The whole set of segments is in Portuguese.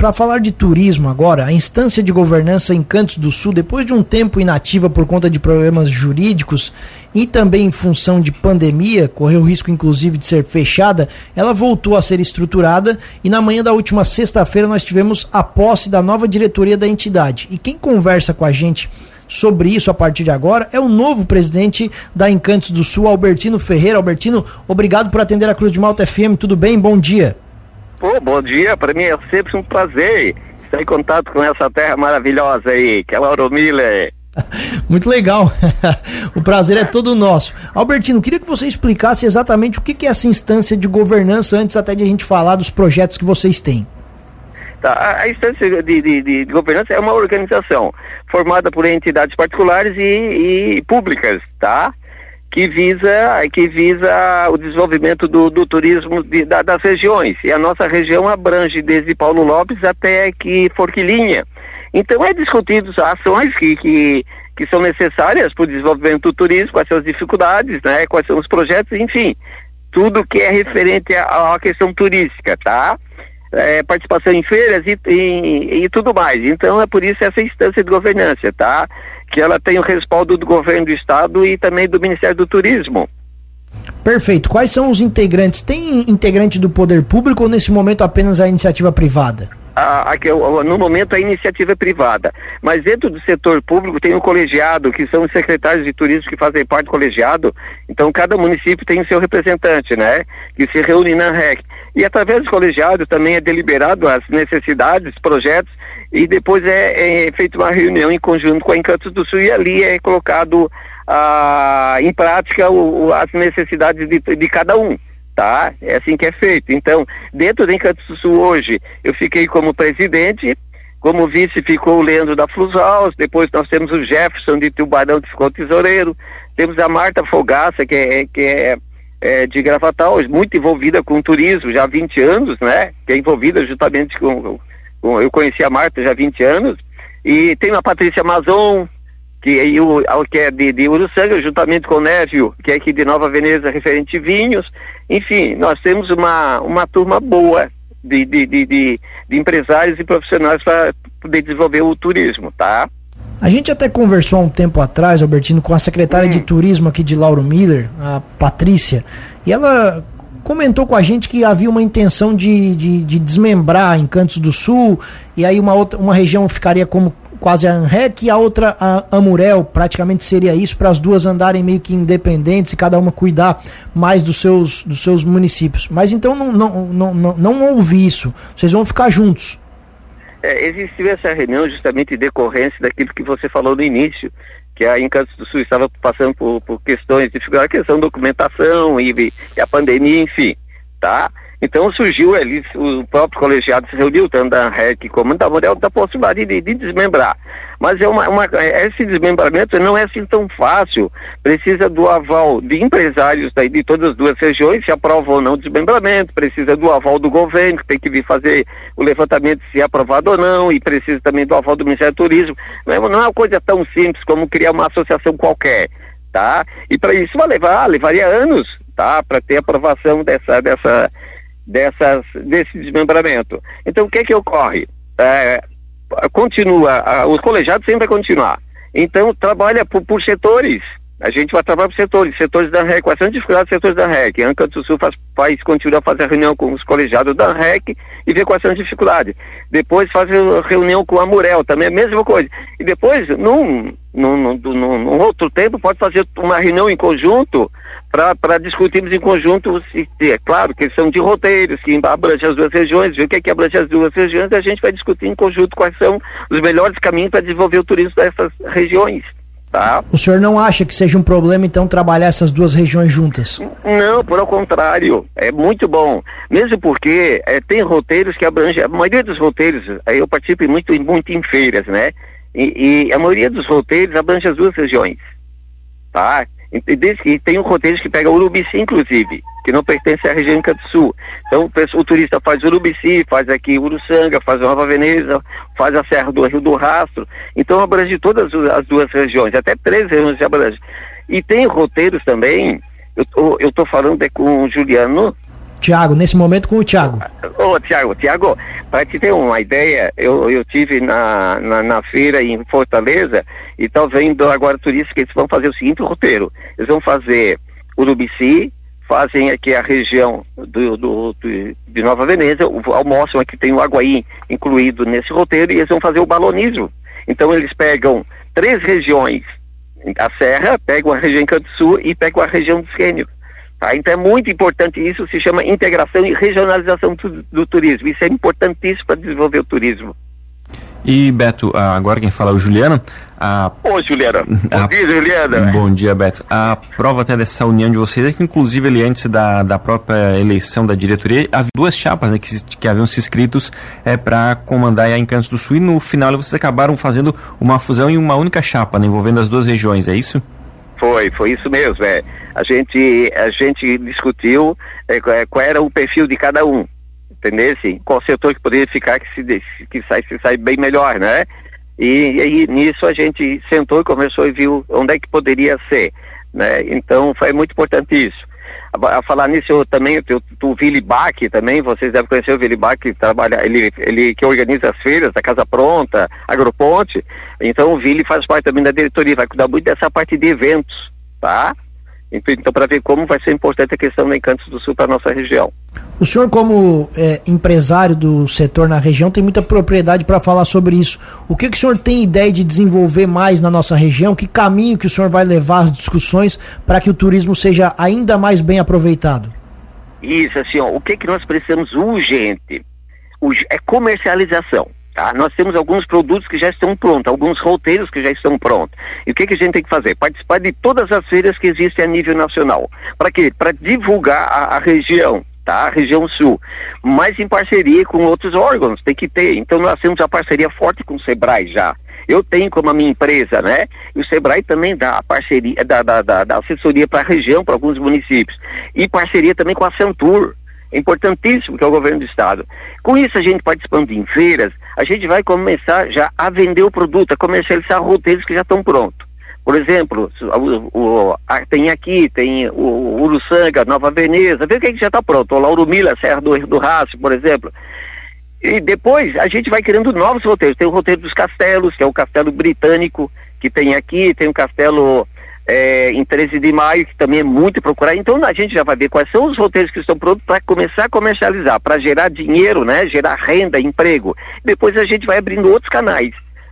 Para falar de turismo agora, a instância de governança em Cantos do Sul, depois de um tempo inativa por conta de problemas jurídicos e também em função de pandemia, correu o risco inclusive de ser fechada, ela voltou a ser estruturada e na manhã da última sexta-feira nós tivemos a posse da nova diretoria da entidade. E quem conversa com a gente sobre isso a partir de agora é o novo presidente da Encantos do Sul, Albertino Ferreira. Albertino, obrigado por atender a Cruz de Malta FM. Tudo bem? Bom dia. Pô, bom dia, para mim é sempre um prazer estar em contato com essa terra maravilhosa aí, que é Lauro Miller. Muito legal. o prazer é todo nosso. Albertino, queria que você explicasse exatamente o que é essa instância de governança antes até de a gente falar dos projetos que vocês têm. Tá, a, instância de, de, de, governança é uma organização formada por entidades particulares e, e públicas, tá? Que visa, que visa o desenvolvimento do, do turismo de, da, das regiões. E a nossa região abrange desde Paulo Lopes até aqui Forquilinha. Então é discutido ações que, que, que são necessárias para o desenvolvimento do turismo, quais são as dificuldades, né, quais são os projetos, enfim, tudo que é referente à, à questão turística, tá? É, participação em feiras e, e, e tudo mais. Então é por isso essa instância de governança, tá? Que ela tem o respaldo do governo do estado e também do Ministério do Turismo. Perfeito. Quais são os integrantes? Tem integrante do poder público ou nesse momento apenas a iniciativa privada? A, a, no momento a iniciativa é privada, mas dentro do setor público tem um colegiado, que são os secretários de turismo que fazem parte do colegiado, então cada município tem o seu representante, né, que se reúne na REC. E através do colegiado também é deliberado as necessidades, projetos e depois é, é feita uma reunião em conjunto com a Encantos do Sul e ali é colocado ah, em prática o, as necessidades de, de cada um tá? É assim que é feito. Então, dentro do Encantos do Sul hoje, eu fiquei como presidente, como vice ficou o Leandro da Flushaus, depois nós temos o Jefferson de Tubarão que ficou tesoureiro, temos a Marta Fogaça, que é, que é, é de Gravatal, muito envolvida com turismo já há 20 anos, né? Que é envolvida justamente com eu conheci a Marta já há 20 anos, e tem a Patrícia Mazon, que, é, o, que é de, de Uruçanga, juntamente com o Névio, que é aqui de Nova Veneza, referente vinhos. Enfim, nós temos uma, uma turma boa de, de, de, de, de empresários e profissionais para poder desenvolver o turismo, tá? A gente até conversou há um tempo atrás, Albertino, com a secretária hum. de turismo aqui de Lauro Miller, a Patrícia, e ela comentou com a gente que havia uma intenção de, de, de desmembrar Encantos do Sul, e aí uma, outra, uma região ficaria como quase a ANREC e a outra a Amurel, praticamente seria isso, para as duas andarem meio que independentes e cada uma cuidar mais dos seus, dos seus municípios. Mas então não, não, não, não, não houve isso, vocês vão ficar juntos. É, existiu essa reunião justamente em decorrência daquilo que você falou no início, que a Encantos do Sul estava passando por, por questões de a questão de documentação e, e, a pandemia, enfim, tá? Então surgiu ali, o próprio colegiado se reuniu, tanto da REC como da Morel, da possibilidade de, de, desmembrar. Mas é uma, uma, esse desmembramento não é assim tão fácil, precisa do aval de empresários daí de todas as duas regiões, se aprova ou não o desmembramento, precisa do aval do governo, que tem que vir fazer o levantamento se é aprovado ou não, e precisa também do aval do Ministério do Turismo. Não é, não é uma coisa tão simples como criar uma associação qualquer, tá? E para isso vai levar, levaria anos, tá? Para ter aprovação dessa, dessa dessas, desse desmembramento. Então, o que é que ocorre? É, continua, os colegiados sempre vai continuar. Então, trabalha por, por setores. A gente vai trabalhar por setores, setores da REC, as dificuldades dos setores da REC? A Anca do Sul faz, faz, continua a fazer reunião com os colegiados da REC e ver quais são as dificuldades. Depois faz reunião com a Murel, também é a mesma coisa. E depois, num, num, num, num outro tempo, pode fazer uma reunião em conjunto para discutirmos em conjunto, se, é claro, questão de roteiros, que abrange as duas regiões, ver o que é que abrange as duas regiões, e a gente vai discutir em conjunto quais são os melhores caminhos para desenvolver o turismo dessas regiões. Tá? O senhor não acha que seja um problema, então, trabalhar essas duas regiões juntas? Não, por ao contrário, é muito bom. Mesmo porque é, tem roteiros que abrangem, a maioria dos roteiros, eu participo muito, muito em feiras, né? E, e a maioria dos roteiros abrange as duas regiões, tá? E, tem um roteiro que pega Urubici, inclusive, que não pertence à região do Sul. Então o, turista faz Urubici, faz aqui Uruçanga, faz Nova Veneza, faz a Serra do Rio do Rastro. Então abrange todas as duas regiões, até três regiões abrange. E tem roteiros também, eu estou falando é com o Juliano, Tiago, nesse momento com o Tiago. Ô, Tiago, Tiago, para te ter uma ideia, eu, eu tive na, na, na, feira em Fortaleza e estou vendo agora turistas que eles vão fazer o seguinte roteiro. Eles vão fazer Urubici, fazem aqui a região do, do, do, de Nova Veneza, almoçam aqui, tem o Aguaí incluído nesse roteiro e eles vão fazer o balonismo. Então eles pegam três regiões, a Serra, pegam a região Canto Sul e pegam a região do Esquênio. Tá? Então é muito importante isso, se chama integração e regionalização do, do turismo. Isso é importantíssimo para desenvolver o turismo. E Beto, agora quem fala é o Juliano. A... Ô Juliana, bom dia Juliana. Bom dia Beto. A prova até dessa união de vocês é que inclusive ali antes da, da própria eleição da diretoria, havia duas chapas né, que, que haviam se inscritos é, para comandar a Encantos do Sul e no final vocês acabaram fazendo uma fusão em uma única chapa, né, envolvendo as duas regiões, é isso? Foi, foi isso mesmo. É. A, gente, a gente discutiu é, qual era o perfil de cada um, entendeu? Qual setor que poderia ficar que se, que sai, se sai bem melhor, né? E, e nisso a gente sentou e conversou e viu onde é que poderia ser, né? Então foi muito importante isso. A, falar nisso, eu também, o Vili Bach também, vocês devem conhecer o Vili Bach, que trabalha, ele, ele que organiza as feiras da Casa Pronta, Agroponte, então o Vili faz parte também da diretoria, vai cuidar muito dessa parte de eventos, tá? Então, para ver como vai ser importante a questão do Encantos do Sul para a nossa região. O senhor, como é, empresário do setor na região, tem muita propriedade para falar sobre isso. O que, que o senhor tem ideia de desenvolver mais na nossa região? Que caminho que o senhor vai levar as discussões para que o turismo seja ainda mais bem aproveitado? Isso, assim, ó, o que, que nós precisamos urgente? É comercialização. Tá? Nós temos alguns produtos que já estão prontos, alguns roteiros que já estão prontos. E o que, que a gente tem que fazer? Participar de todas as feiras que existem a nível nacional. Para quê? Para divulgar a, a região, tá? A região sul, mas em parceria com outros órgãos, tem que ter. Então nós temos a parceria forte com o Sebrae já. Eu tenho como a minha empresa, né? E o Sebrae também dá a parceria, da, da, da, da assessoria para a região, para alguns municípios. E parceria também com a Centur, é importantíssimo que é o governo do estado. Com isso, a gente participando em feiras, a gente vai começar já a vender o produto, a comercializar roteiros que já estão prontos. Por exemplo, o, o, a, tem aqui, tem o Uruçanga, Nova Veneza, vê o que, é que já está pronto, o Lauro Mila, Serra do, do Raço, por exemplo. E depois a gente vai criando novos roteiros. Tem o roteiro dos castelos, que é o castelo britânico, que tem aqui, tem o castelo é, em 13 de maio, que também é muito procurado. Então a gente já vai ver quais são os roteiros que estão prontos para começar a comercializar, para gerar dinheiro, né? Gerar renda, emprego. Depois a gente vai abrindo outros canais,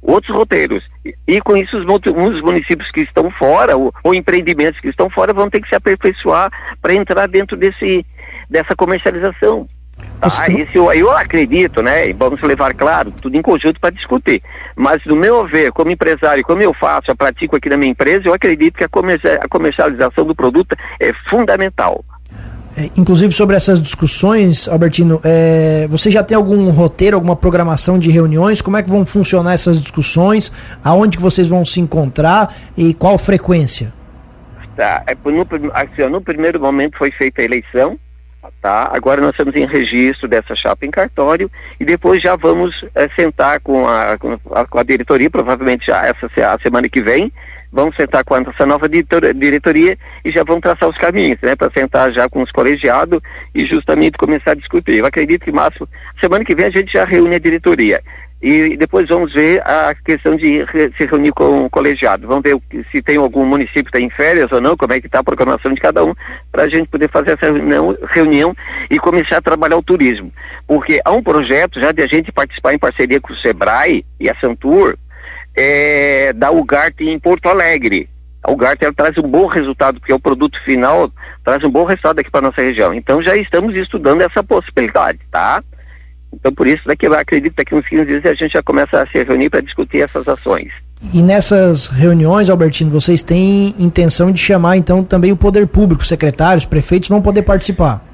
outros roteiros. E, e com isso os, os, municípios que estão fora, ou, ou empreendimentos que estão fora, vão ter que se aperfeiçoar para entrar dentro desse, dessa comercialização. Ah, isso eu, acredito, né? E vamos levar, claro, tudo em conjunto para discutir. Mas, no meu ver, como empresário, como eu faço, eu pratico aqui na minha empresa, eu acredito que a, a comercialização do produto é fundamental. É, inclusive sobre essas discussões, Albertino, é, você já tem algum roteiro, alguma programação de reuniões? Como é que vão funcionar essas discussões? Aonde que vocês vão se encontrar e qual frequência? Tá, é, no, assim, no primeiro momento foi feita a eleição, tá? Agora nós estamos em registro dessa chapa em cartório e depois já vamos é, sentar com a, com a, com a diretoria, provavelmente já essa a semana que vem, vamos sentar com essa nova diretoria e já vamos traçar os caminhos, né, para sentar já com os colegiados e justamente começar a discutir. Eu acredito que, máximo, semana que vem a gente já reúne a diretoria e depois vamos ver a questão de se reunir com o colegiado. Vamos ver se tem algum município que está em férias ou não, como é que está a programação de cada um, para a gente poder fazer essa reunião, reunião e começar a trabalhar o turismo. Porque há um projeto já de a gente participar em parceria com o SEBRAE e a Santur é, da UGART em Porto Alegre. A UGART traz um bom resultado, porque o produto final traz um bom resultado aqui para nossa região. Então já estamos estudando essa possibilidade, tá? Então, por isso, daqui, eu acredito que daqui uns 15 dias a gente já começa a se reunir para discutir essas ações. E nessas reuniões, Albertino, vocês têm intenção de chamar então também o poder público, secretários, prefeitos vão poder participar?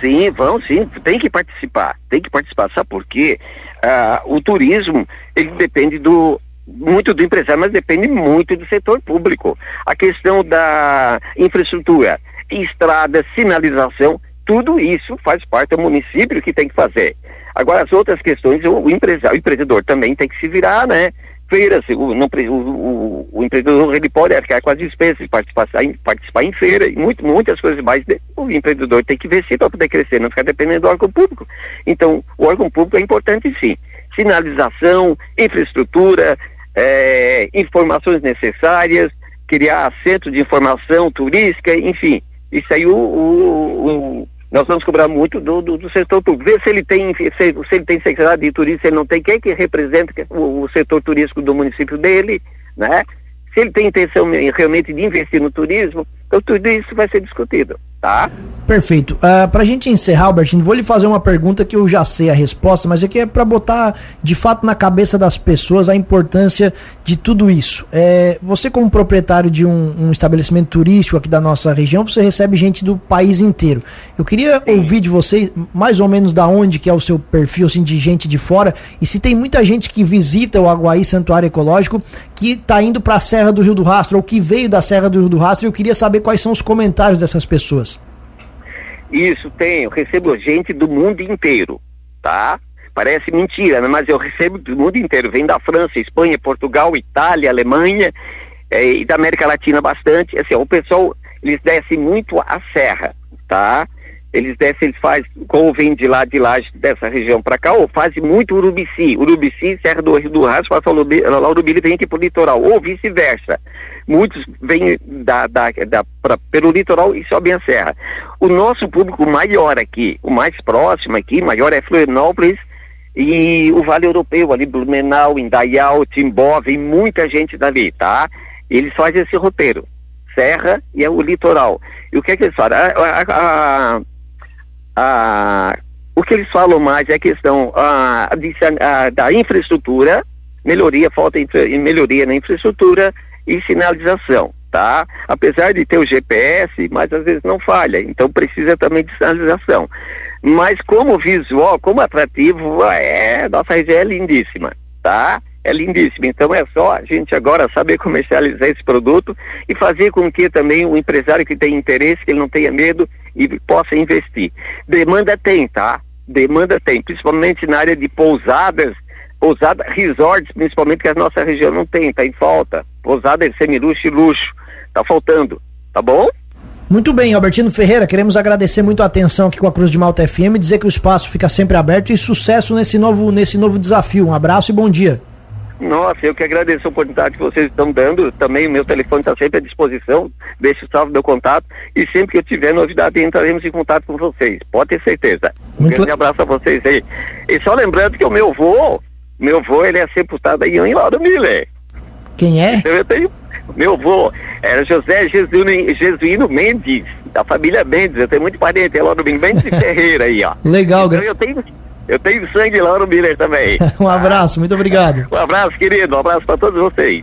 Sim, vão sim, tem que participar, tem que participar. Sabe por quê? Ah, o turismo, ele depende do, muito do empresário, mas depende muito do setor público. A questão da infraestrutura, estrada, sinalização, tudo isso faz parte do município que tem que fazer. Agora, as outras questões, o, empresário, o empreendedor também tem que se virar, né? feiras, o, não, o, o, o, empreendedor ele pode arcar com as despesas, participar, participar em feira e muito, muitas coisas mais. O empreendedor tem que investir para poder crescer, não ficar dependendo do órgão público. Então, o órgão público é importante sim. Sinalização, infraestrutura, é, informações necessárias, criar centro de informação turística, enfim. Isso aí o, o nós vamos cobrar muito do, do, do setor público. Ver se ele tem, se, se ele tem secretário de turismo, se ele não tem, quem é que representa o, o setor turístico do município dele, né? Se ele tem intenção realmente de investir no turismo, então tudo isso vai ser discutido tá? Perfeito. Uh, ah, para a gente encerrar, Albertino, vou lhe fazer uma pergunta que eu já sei a resposta, mas aqui é para botar de fato na cabeça das pessoas a importância de tudo isso. É, você, como proprietário de um, um, estabelecimento turístico aqui da nossa região, você recebe gente do país inteiro. Eu queria Sim. ouvir de você mais ou menos da onde que é o seu perfil assim, de gente de fora e se tem muita gente que visita o Aguaí Santuário Ecológico que está indo para a Serra do Rio do Rastro ou que veio da Serra do Rio do Rastro. Eu queria saber quais são os comentários dessas pessoas. Isso eu recebo gente do mundo inteiro, tá? Parece mentira, né? mas eu recebo do mundo inteiro. Vem da França, Espanha, Portugal, Itália, Alemanha é, e da América Latina bastante. Assim, o pessoal, eles descem muito a serra, tá? Eles descem, eles fazem, ou vêm de lá, de lá, dessa região para cá, ou fazem muito Urubici. Urubici, Serra do Rio do Rastro, passa lá Urubici vem aqui pro litoral, ou vice-versa. Muitos vêm da, da, da, pra, pelo litoral e sobem a serra. O nosso público maior aqui, o mais próximo aqui, maior é Florianópolis e o Vale Europeu, ali Blumenau, Indaial, Timbó, vem muita gente dali, tá? Eles fazem esse roteiro, serra e é o litoral. E o que é que eles fazem? A, a, a, o que eles falam mais é a questão a, da infraestrutura, melhoria, falta de melhoria na infraestrutura e sinalização, tá? Apesar de ter o GPS, mas às vezes não falha, então precisa também de sinalização. Mas como visual, como atrativo, é, nossa região é lindíssima, tá? É lindíssima. Então é só a gente agora saber comercializar esse produto e fazer com que também o empresário que tem interesse, que ele não tenha medo, e possa investir. Demanda tem, tá? Demanda tem, principalmente na área de pousadas, pousada, resorts, principalmente que a nossa região não tem, está em falta. Pousada de semiluxo e luxo, está faltando, tá bom? Muito bem, Albertino Ferreira, queremos agradecer muito a atenção aqui com a Cruz de Malta FM, dizer que o espaço fica sempre aberto e sucesso nesse novo, nesse novo desafio. Um abraço e bom dia. Nossa, eu que agradeço a oportunidade que vocês estão dando. Também o meu telefone está sempre à disposição. Deixe salvo meu contato. E sempre que eu tiver novidade, entraremos em contato com vocês. Pode ter certeza. Um grande abraço a vocês aí. E só lembrando que o meu avô, meu avô, ele é sepultado aí em Lauro Miller. Quem é? Eu tenho, meu avô era José Jesuíno, Jesuíno Mendes, da família Mendes. Eu tenho muito parente, é Lauro Mendes Ferreira aí, ó. Legal, então, eu tenho eu tenho sangue lá no Miller também. um abraço, muito obrigado. Um abraço, querido. Um abraço para todos vocês.